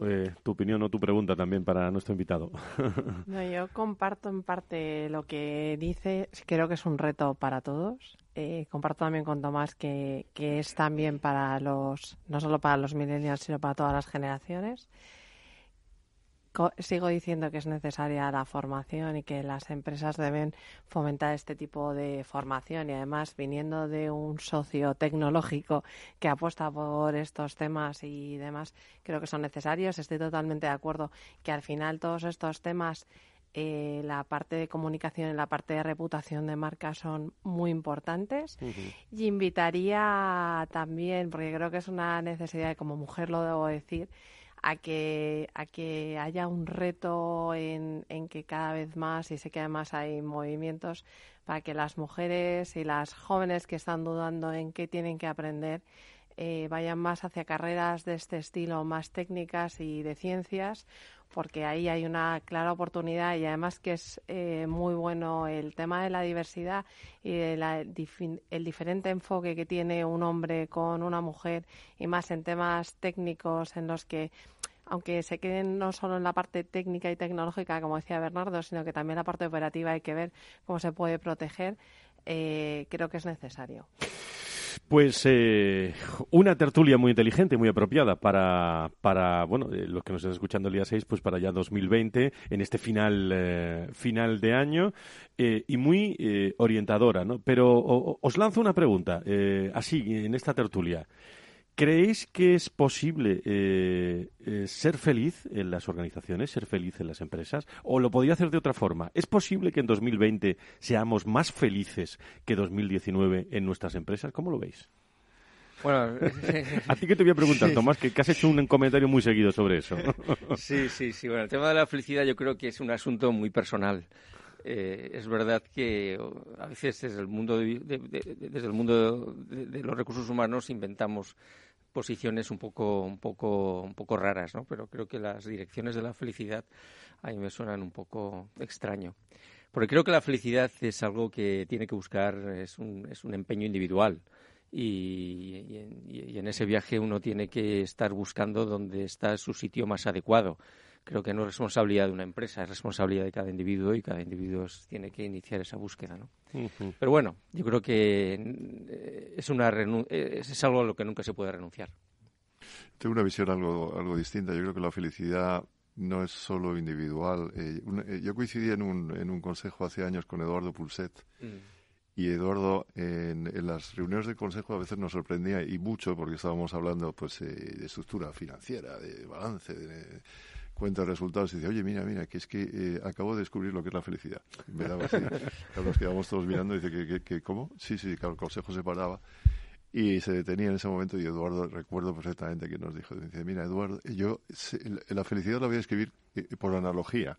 Eh, tu opinión o tu pregunta también para nuestro invitado. yo comparto en parte lo que dice. Creo que es un reto para todos. Eh, comparto también con Tomás que, que es también para los, no solo para los millennials, sino para todas las generaciones sigo diciendo que es necesaria la formación y que las empresas deben fomentar este tipo de formación y además viniendo de un socio tecnológico que apuesta por estos temas y demás, creo que son necesarios. Estoy totalmente de acuerdo que al final todos estos temas eh, la parte de comunicación y la parte de reputación de marca son muy importantes. Y invitaría también, porque creo que es una necesidad, como mujer lo debo decir, a que, a que haya un reto en, en que cada vez más, y sé que además hay movimientos, para que las mujeres y las jóvenes que están dudando en qué tienen que aprender eh, vayan más hacia carreras de este estilo, más técnicas y de ciencias, porque ahí hay una clara oportunidad y además que es eh, muy bueno el tema de la diversidad y el diferente enfoque que tiene un hombre con una mujer y más en temas técnicos en los que aunque se queden no solo en la parte técnica y tecnológica, como decía Bernardo, sino que también la parte operativa hay que ver cómo se puede proteger, eh, creo que es necesario. Pues eh, una tertulia muy inteligente, muy apropiada para, para bueno, eh, los que nos están escuchando el día 6, pues para ya 2020, en este final, eh, final de año, y muy orientadora, ¿no? Pero os lanzo una pregunta, así, en esta tertulia. ¿Creéis que es posible eh, eh, ser feliz en las organizaciones, ser feliz en las empresas? ¿O lo podría hacer de otra forma? ¿Es posible que en 2020 seamos más felices que 2019 en nuestras empresas? ¿Cómo lo veis? Bueno, a ti que te voy a preguntar, Tomás, que, has hecho un comentario muy seguido sobre eso. sí, sí, sí. Bueno, el tema de la felicidad yo creo que es un asunto muy personal. Eh, es verdad que a veces desde el mundo desde el mundo de, los recursos humanos inventamos posiciones un poco, un poco, un poco raras, ¿no? Pero creo que las direcciones de la felicidad a mí me suenan un poco extraño. Porque creo que la felicidad es algo que tiene que buscar, es un, es un empeño individual. Y, y, en, ese viaje uno tiene que estar buscando dónde está su sitio más adecuado creo que no es responsabilidad de una empresa, es responsabilidad de cada individuo y cada individuo tiene que iniciar esa búsqueda, ¿no? Pero bueno, yo creo que eh, es, una eh, es algo a lo que nunca se puede renunciar. Tengo una visión algo, algo distinta. Yo creo que la felicidad no es solo individual. Eh, yo coincidí en un, en un consejo hace años con Eduardo Pulset. Mm. Y Eduardo, en, en, las reuniones del consejo a veces nos sorprendía y mucho porque estábamos hablando pues de estructura financiera, de balance, de, cuenta resultados y dice, oye, mira, mira, que es que eh, acabo de descubrir lo que es la felicidad. Me daba así. nos quedamos todos mirando y dice, ¿que, que, cómo? Sí, sí, claro, el consejo se paraba. Y se detenía en ese momento y Eduardo, recuerdo perfectamente que nos dijo, dice, mira, Eduardo, yo la felicidad la voy a escribir eh, por analogía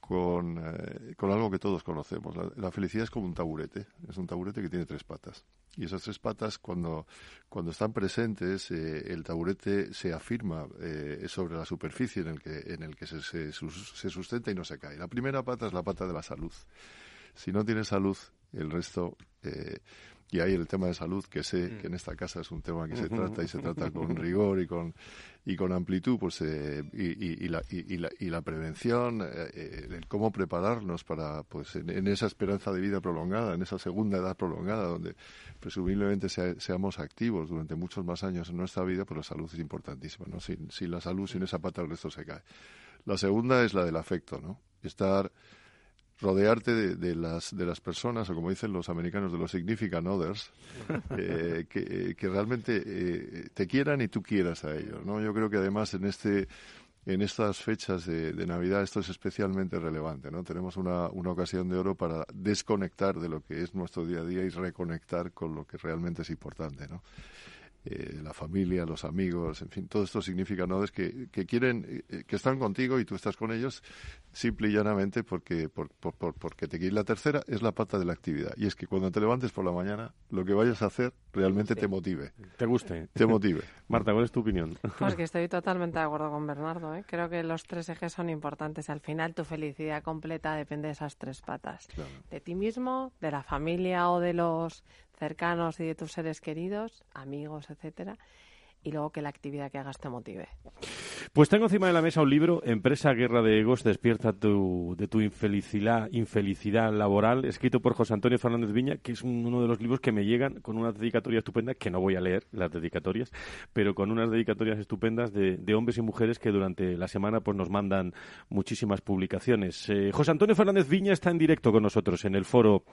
con, eh, con algo que todos conocemos. La, felicidad es como un taburete, es un taburete que tiene tres patas. Y esas tres patas, cuando, cuando están presentes, eh, el taburete se afirma eh, sobre la superficie en el que, en el que se, se, se sustenta y no se cae. La primera pata es la pata de la salud. Si no tiene salud, el resto y ahí el tema de salud, que sé mm. que en esta casa es un tema que se trata y se trata con rigor y con, y con amplitud, pues, eh, y, y, la, y, la, y la prevención, eh, eh, el cómo prepararnos para, pues, en, esa esperanza de vida prolongada, en esa segunda edad prolongada, donde presumiblemente seamos activos durante muchos más años en nuestra vida, pues la salud es importantísima, ¿no? Sin, sin la salud, sin esa pata, el resto se cae. La segunda es la del afecto, ¿no? Estar rodearte de, las, de las personas, o como dicen los americanos, de los significant others, eh, que, que, realmente eh, te quieran y tú quieras a ellos. ¿no? Yo creo que además en este en estas fechas de, de, Navidad esto es especialmente relevante, ¿no? Tenemos una, una ocasión de oro para desconectar de lo que es nuestro día a día y reconectar con lo que realmente es importante, ¿no? Eh, la familia, los amigos, en fin, todo esto significa ¿no? es que, que quieren, eh, que están contigo y tú estás con ellos simple y llanamente porque, por, por, porque te quiere. La tercera es la pata de la actividad y es que cuando te levantes por la mañana, lo que vayas a hacer realmente te motive. Te guste. Te motive. Marta, ¿cuál es tu opinión? Pues que estoy totalmente de acuerdo con Bernardo. ¿eh? Creo que los tres ejes son importantes. Al final, tu felicidad completa depende de esas tres patas. De ti mismo, de la familia o de los cercanos y de tus seres queridos, amigos, etcétera, y luego que la actividad que hagas te motive. Pues tengo encima de la mesa un libro, Empresa Guerra de Egos, despierta tu, de tu infelicidad, infelicidad laboral, escrito por José Antonio Fernández Viña, que es uno de los libros que me llegan con una dedicatoria estupenda, que no voy a leer las dedicatorias, pero con unas dedicatorias estupendas de, hombres y mujeres que durante la semana pues nos mandan muchísimas publicaciones. Eh, José Antonio Fernández Viña está en directo con nosotros en el foro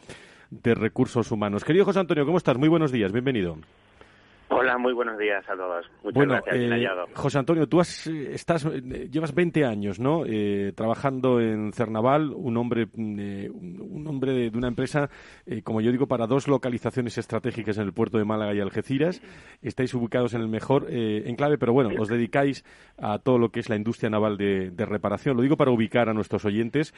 de Recursos Humanos. Querido José Antonio, ¿cómo estás? Muy buenos días, bienvenido. Hola, muy buenos días a todos. Muchas gracias, eh, José Antonio, tú has, eh, estás, eh, llevas 20 años, ¿no? trabajando en Cernaval, un hombre, un hombre de, una empresa, como yo digo, para dos localizaciones estratégicas en el puerto de Málaga y Algeciras. Estáis ubicados en el mejor enclave, pero bueno, os dedicáis a todo lo que es la industria naval de, de reparación. Lo digo para ubicar a nuestros oyentes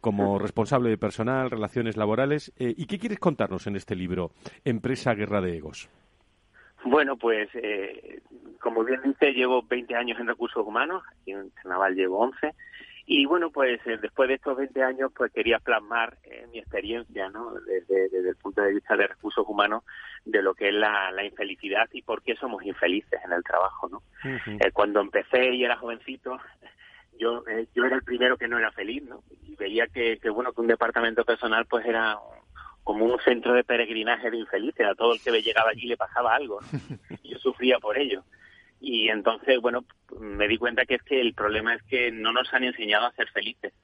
como responsable de personal, relaciones laborales. ¿Y qué quieres contarnos en este libro, Empresa Guerra de Egos? Bueno, pues eh, como bien dice, llevo 20 años en recursos humanos, aquí en Naval llevo 11, y bueno, pues eh, después de estos 20 años, pues quería plasmar eh, mi experiencia, ¿no? Desde, el punto de vista de recursos humanos, de lo que es la, infelicidad y por qué somos infelices en el trabajo, ¿no? cuando empecé y era jovencito, yo yo era el primero que no era feliz, ¿no? Y veía que, que bueno, que un departamento personal pues era como un centro de peregrinaje de infelices. A todo el que llegaba allí le pasaba algo. Y yo sufría por ello. Y entonces, bueno, me di cuenta que es que el problema es que no nos han enseñado a ser felices.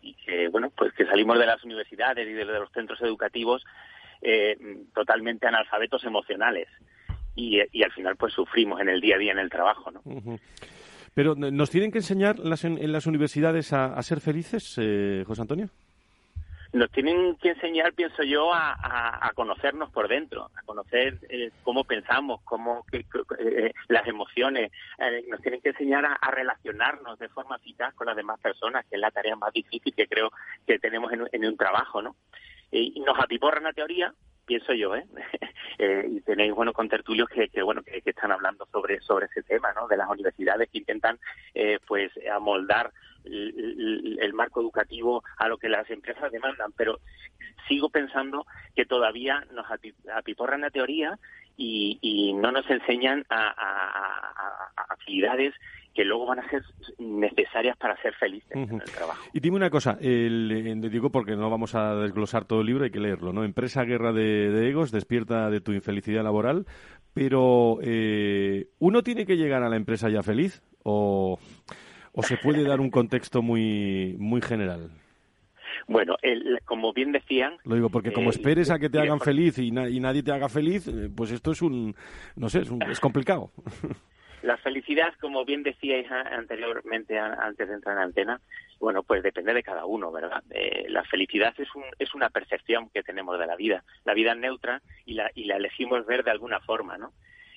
Y que, bueno, pues que salimos de las universidades y de los centros educativos eh, totalmente analfabetos emocionales. Y, al final, pues sufrimos en el día a día en el trabajo, ¿no? Pero, ¿nos tienen que enseñar en, las universidades a, ser felices, eh, José Antonio? Nos tienen que enseñar, pienso yo, a, conocernos por dentro, a conocer eh, cómo pensamos, cómo eh, las emociones. Eh, nos tienen que enseñar a, relacionarnos de forma eficaz con las demás personas, que es la tarea más difícil que creo que tenemos en, un trabajo, ¿no? Y nos atiporran la teoría, pienso yo, ¿eh? y tenéis bueno con tertulios que, bueno que, están hablando sobre sobre ese tema, ¿no? De las universidades que intentan pues amoldar el, marco educativo a lo que las empresas demandan, pero sigo pensando que todavía nos apiporran la teoría y, no nos enseñan a, actividades que luego van a ser necesarias para ser felices en el trabajo. Y dime una cosa, el, digo porque no vamos a desglosar todo el libro, hay que leerlo, ¿no? Empresa Guerra de, Egos, despierta de tu infelicidad laboral, pero eh, ¿uno tiene que llegar a la empresa ya feliz o...? ¿O se puede dar un contexto muy, muy general? Bueno, como bien decían... Lo digo porque como eh, esperes a que te hagan feliz y, nadie te haga feliz, eh, pues esto es un... no sé, es, complicado. La felicidad, como bien decíais anteriormente, antes de entrar en la antena, bueno, pues depende de cada uno, ¿verdad? Eh, la felicidad es, un, es una percepción que tenemos de la vida. La vida es neutra y la, y la elegimos ver de alguna forma, ¿no?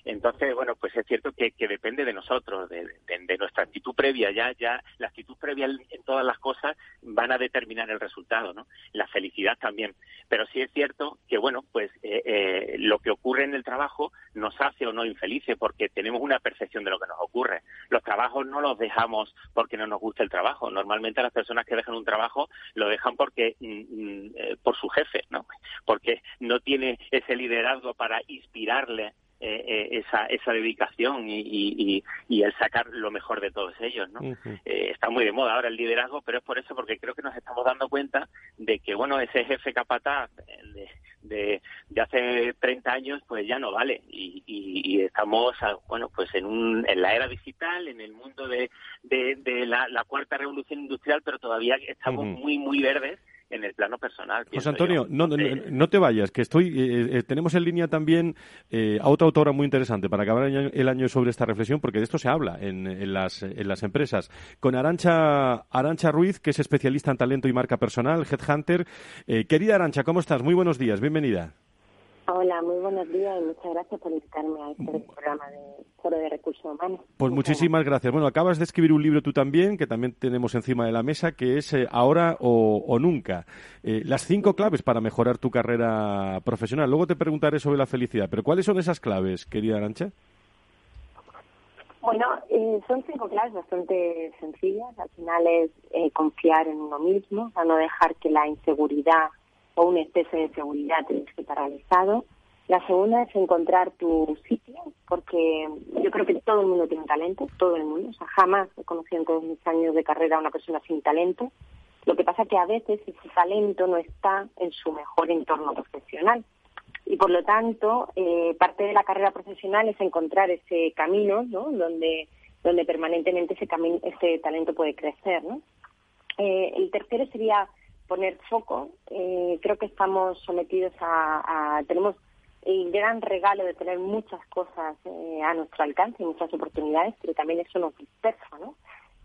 Entonces, bueno, pues es cierto que, depende de nosotros, de, nuestra actitud previa. Ya, ya la actitud previa en todas las cosas van a determinar el resultado, ¿no? La felicidad también. Pero sí es cierto que, bueno, pues eh, eh, lo que ocurre en el trabajo nos hace o no infelices porque tenemos una percepción de lo que nos ocurre. Los trabajos no los dejamos porque no nos gusta el trabajo. Normalmente las personas que dejan un trabajo lo dejan porque mm, mm, eh, por su jefe, ¿no? Porque no tiene ese liderazgo para inspirarle eh, eh, esa, esa dedicación y, y, el sacar lo mejor de todos ellos, ¿no? Eh, está muy de moda ahora el liderazgo, pero es por eso, porque creo que nos estamos dando cuenta de que, bueno, ese jefe capataz de, de, de hace 30 años, pues ya no vale. Y, y, estamos, bueno, pues en, un, en la era digital, en el mundo de, de, la, cuarta revolución industrial, pero todavía estamos muy, muy verdes en el plano personal. José Antonio, no, no, te vayas, que estoy, eh, eh, tenemos en línea también eh, a otra autora muy interesante para acabar el año, sobre esta reflexión, porque de esto se habla en, en, las, en las empresas. Con Arancha, Arancha Ruiz, que es especialista en talento y marca personal, Headhunter. querida Arancha, ¿cómo estás? Muy buenos días, bienvenida. Hola, muy buenos días y muchas gracias por invitarme a este programa de Foro de Recursos Humanos. Pues muchísimas gracias. Bueno, acabas de escribir un libro tú también, que también tenemos encima de la mesa, que es eh, Ahora o, Nunca. Eh, las cinco claves para mejorar tu carrera profesional. Luego te preguntaré sobre la felicidad, pero ¿cuáles son esas claves, querida Arancha? Bueno, eh, son cinco claves bastante sencillas. Al final es confiar en uno mismo, a no dejar que la inseguridad o un exceso de inseguridad te que paralizado. La segunda es encontrar tu sitio, porque yo creo que todo el mundo tiene talento, todo el mundo. O sea, jamás he conocido en todos mis años de carrera a una persona sin talento. Lo que pasa es que a veces ese talento no está en su mejor entorno profesional. Y por lo tanto, eh, parte de la carrera profesional es encontrar ese camino, ¿no? Donde, donde permanentemente ese, ese talento puede crecer, ¿no? Eh, el tercero sería poner foco. Eh, creo que estamos sometidos a, tenemos el gran regalo de tener muchas cosas eh, a nuestro alcance, muchas oportunidades, pero también eso nos dispersa, ¿no?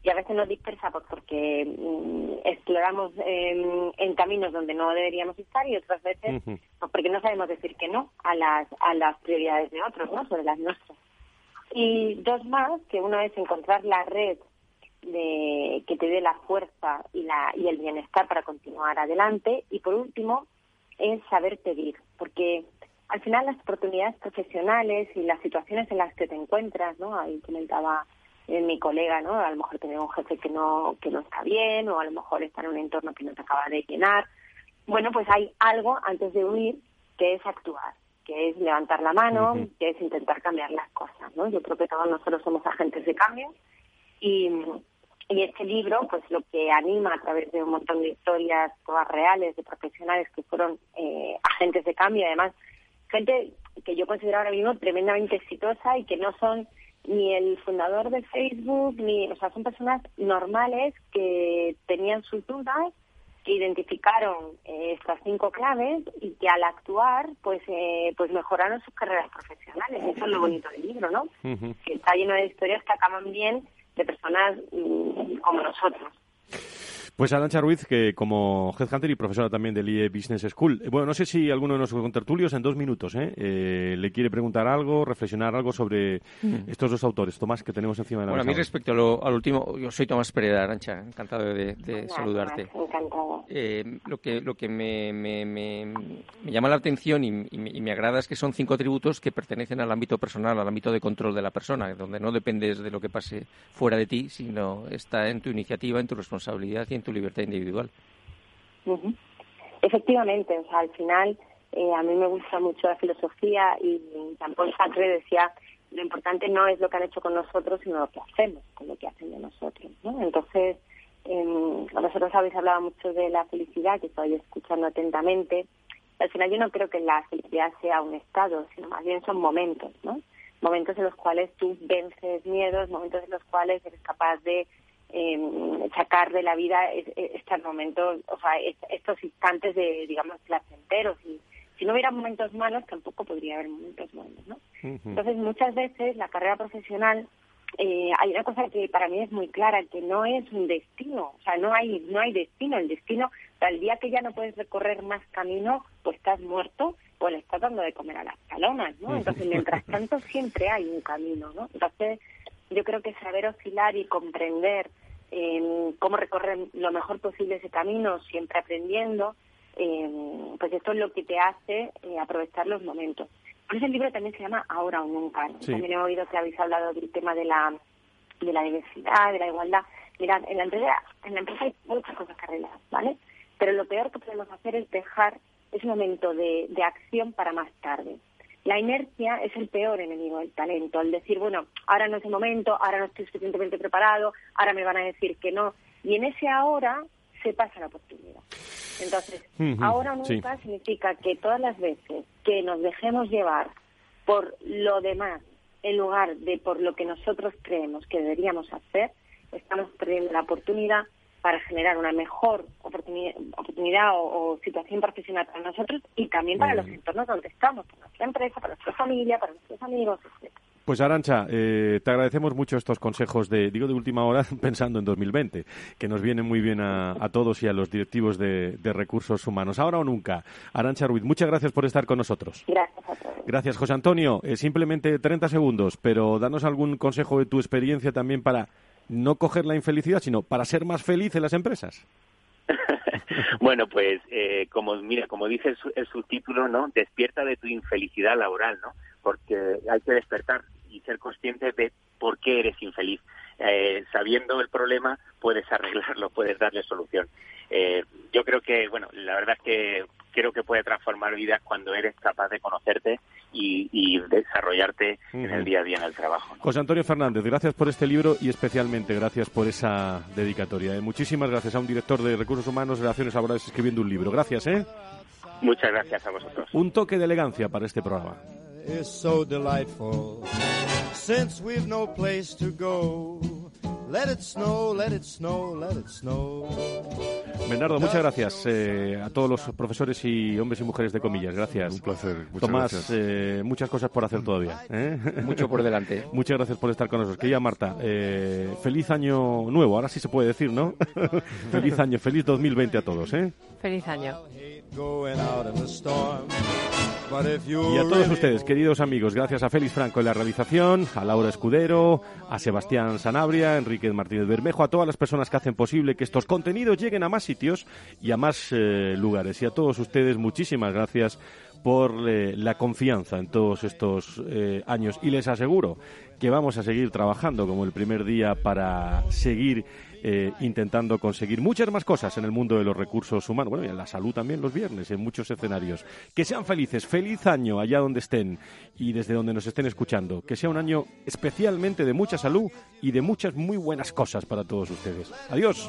Y a veces nos dispersa pues, porque mm, exploramos en caminos donde no deberíamos estar y otras veces pues, porque no sabemos decir que no a las, a las prioridades de otros, ¿no? Sobre las nuestras. Y dos más, que uno es encontrar la red de, que te dé la fuerza y, la, y el bienestar para continuar adelante. Y por último, es saber pedir, porque al final las oportunidades profesionales y las situaciones en las que te encuentras, ¿no? Ahí comentaba eh, mi colega, ¿no? A lo mejor tener un jefe que no, que no está bien o a lo mejor estar en un entorno que no te acaba de llenar. Bueno, pues hay algo antes de huir que es actuar, que es levantar la mano, que es intentar cambiar las cosas, ¿no? Yo creo que todos nosotros somos agentes de cambio y, y este libro, pues lo que anima a través de un montón de historias todas reales de profesionales que fueron eh, agentes de cambio, además, gente que yo considero ahora mismo tremendamente exitosa y que no son ni el fundador de Facebook, ni, o sea, son personas normales que tenían sus dudas, que identificaron eh, estas cinco claves y que al actuar, pues, eh, pues mejoraron sus carreras profesionales. Eso es lo bonito del libro, ¿no? Que está lleno de historias que acaban bien de personas mm, como nosotros. Pues Arancha Ruiz, que como headhunter y profesora también del IE Business School. Eh, bueno, no sé si alguno de nuestros contertulios en dos minutos ¿eh? Eh, le quiere preguntar algo, reflexionar algo sobre mm. estos dos autores. Tomás, que tenemos encima de la Bueno, a mí respecto a lo, al último, yo soy Tomás Pereda, Arancha, encantado de, saludarte. lo que, lo que me, me, me, llama la atención y, me, agrada es que son cinco atributos que pertenecen al ámbito personal, al ámbito de control de la persona, donde no dependes de lo que pase fuera de ti, sino está en tu iniciativa, en tu responsabilidad y en tu libertad individual. Efectivamente, o sea, al final eh, a mí me gusta mucho la filosofía y Jean-Paul Sartre decía lo importante no es lo que han hecho con nosotros, sino lo que hacemos con lo que hacen de nosotros. ¿no? Entonces, eh, vosotros habéis hablado mucho de la felicidad, que estoy escuchando atentamente. Al final yo no creo que la felicidad sea un estado, sino más bien son momentos, ¿no? Momentos en los cuales tú vences miedos, momentos en los cuales eres capaz de eh, sacar de la vida estos momentos, o sea, estos instantes de, digamos, placenteros. Y si no hubiera momentos malos, tampoco podría haber momentos buenos, ¿no? Entonces, muchas veces la carrera profesional eh, hay una cosa que para mí es muy clara, que no es un destino, o sea, no hay no hay destino, el destino, el día que ya no puedes recorrer más camino, pues estás muerto, pues le estás dando de comer a las palomas, ¿no? Entonces, mientras tanto, siempre hay un camino, ¿no? Entonces, yo creo que saber oscilar y comprender eh, cómo recorrer lo mejor posible ese camino, siempre aprendiendo, eh, pues esto es lo que te hace eh, aprovechar los momentos. Por eso el libro también se llama Ahora o Nunca. También he oído que habéis hablado del tema de la, de la diversidad, de la igualdad. Mirad, en la empresa, en la empresa hay muchas cosas que arreglar, ¿vale? Pero lo peor que podemos hacer es dejar ese momento de, de acción para más tarde. La inercia es el peor enemigo del talento, el decir, bueno, ahora no es el momento, ahora no estoy suficientemente preparado, ahora me van a decir que no. Y en ese ahora se pasa la oportunidad. Entonces, ahora nunca significa que todas las veces que nos dejemos llevar por lo demás en lugar de por lo que nosotros creemos que deberíamos hacer, estamos perdiendo la oportunidad para generar una mejor oportunidad, o, situación profesional para nosotros y también para los entornos donde estamos, para nuestra empresa, para nuestra familia, para nuestros amigos, etc. Pues Arancha, eh, te agradecemos mucho estos consejos de, digo de última hora, pensando en 2020, que nos vienen muy bien a, todos y a los directivos de, recursos humanos. Ahora o nunca. Arancha Ruiz, muchas gracias por estar con nosotros. Gracias a todos. Gracias, José Antonio. Eh, simplemente 30 segundos, pero danos algún consejo de tu experiencia también para no coger la infelicidad, sino para ser más feliz en las empresas. bueno, pues eh, como mira, como dice el, el subtítulo, ¿no? Despierta de tu infelicidad laboral, ¿no? Porque hay que despertar y ser consciente de por qué eres infeliz. Eh, sabiendo el problema, puedes arreglarlo, puedes darle solución. Eh, yo creo que, bueno, la verdad es que creo que puede transformar vidas cuando eres capaz de conocerte y, desarrollarte en el día a día en el trabajo. José Antonio Fernández, gracias por este libro y especialmente gracias por esa dedicatoria. ¿eh? Muchísimas gracias a un director de Recursos Humanos, Relaciones Laborales, escribiendo un libro. Gracias, ¿eh? Muchas gracias a vosotros. Un toque de elegancia para este programa. Since we've no place to go, let it snow, let it snow, let it snow. Bernardo, muchas gracias eh, a todos los profesores y hombres y mujeres de comillas. Gracias. Un placer. Muchas Tomás, eh, muchas cosas por hacer todavía. ¿eh? Mucho por delante. muchas gracias por estar con nosotros. Querida Marta, feliz año nuevo. Ahora sí se puede decir, ¿no? feliz año, feliz 2020 a todos. ¿eh? Feliz año. Y a todos ustedes, queridos amigos, gracias a Félix Franco en la realización, a Laura Escudero, a Sebastián Sanabria, a Enrique Martínez Bermejo, a todas las personas que hacen posible que estos contenidos lleguen a más sitios y a más eh, lugares. Y a todos ustedes, muchísimas gracias por eh, la confianza en todos estos eh, años. Y les aseguro que vamos a seguir trabajando como el primer día para seguir eh, intentando conseguir muchas más cosas en el mundo de los recursos humanos, bueno, y en la salud también los viernes, en muchos escenarios. Que sean felices, feliz año allá donde estén y desde donde nos estén escuchando. Que sea un año especialmente de mucha salud y de muchas muy buenas cosas para todos ustedes. Adiós.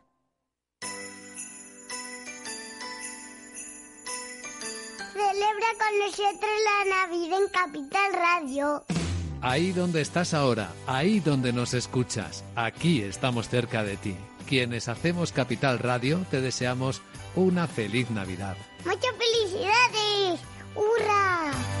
Nosotros la Navidad en Capital Radio. Ahí donde estás ahora, ahí donde nos escuchas, aquí estamos cerca de ti. Quienes hacemos Capital Radio te deseamos una feliz Navidad. ¡Muchas felicidades! ¡Hurra!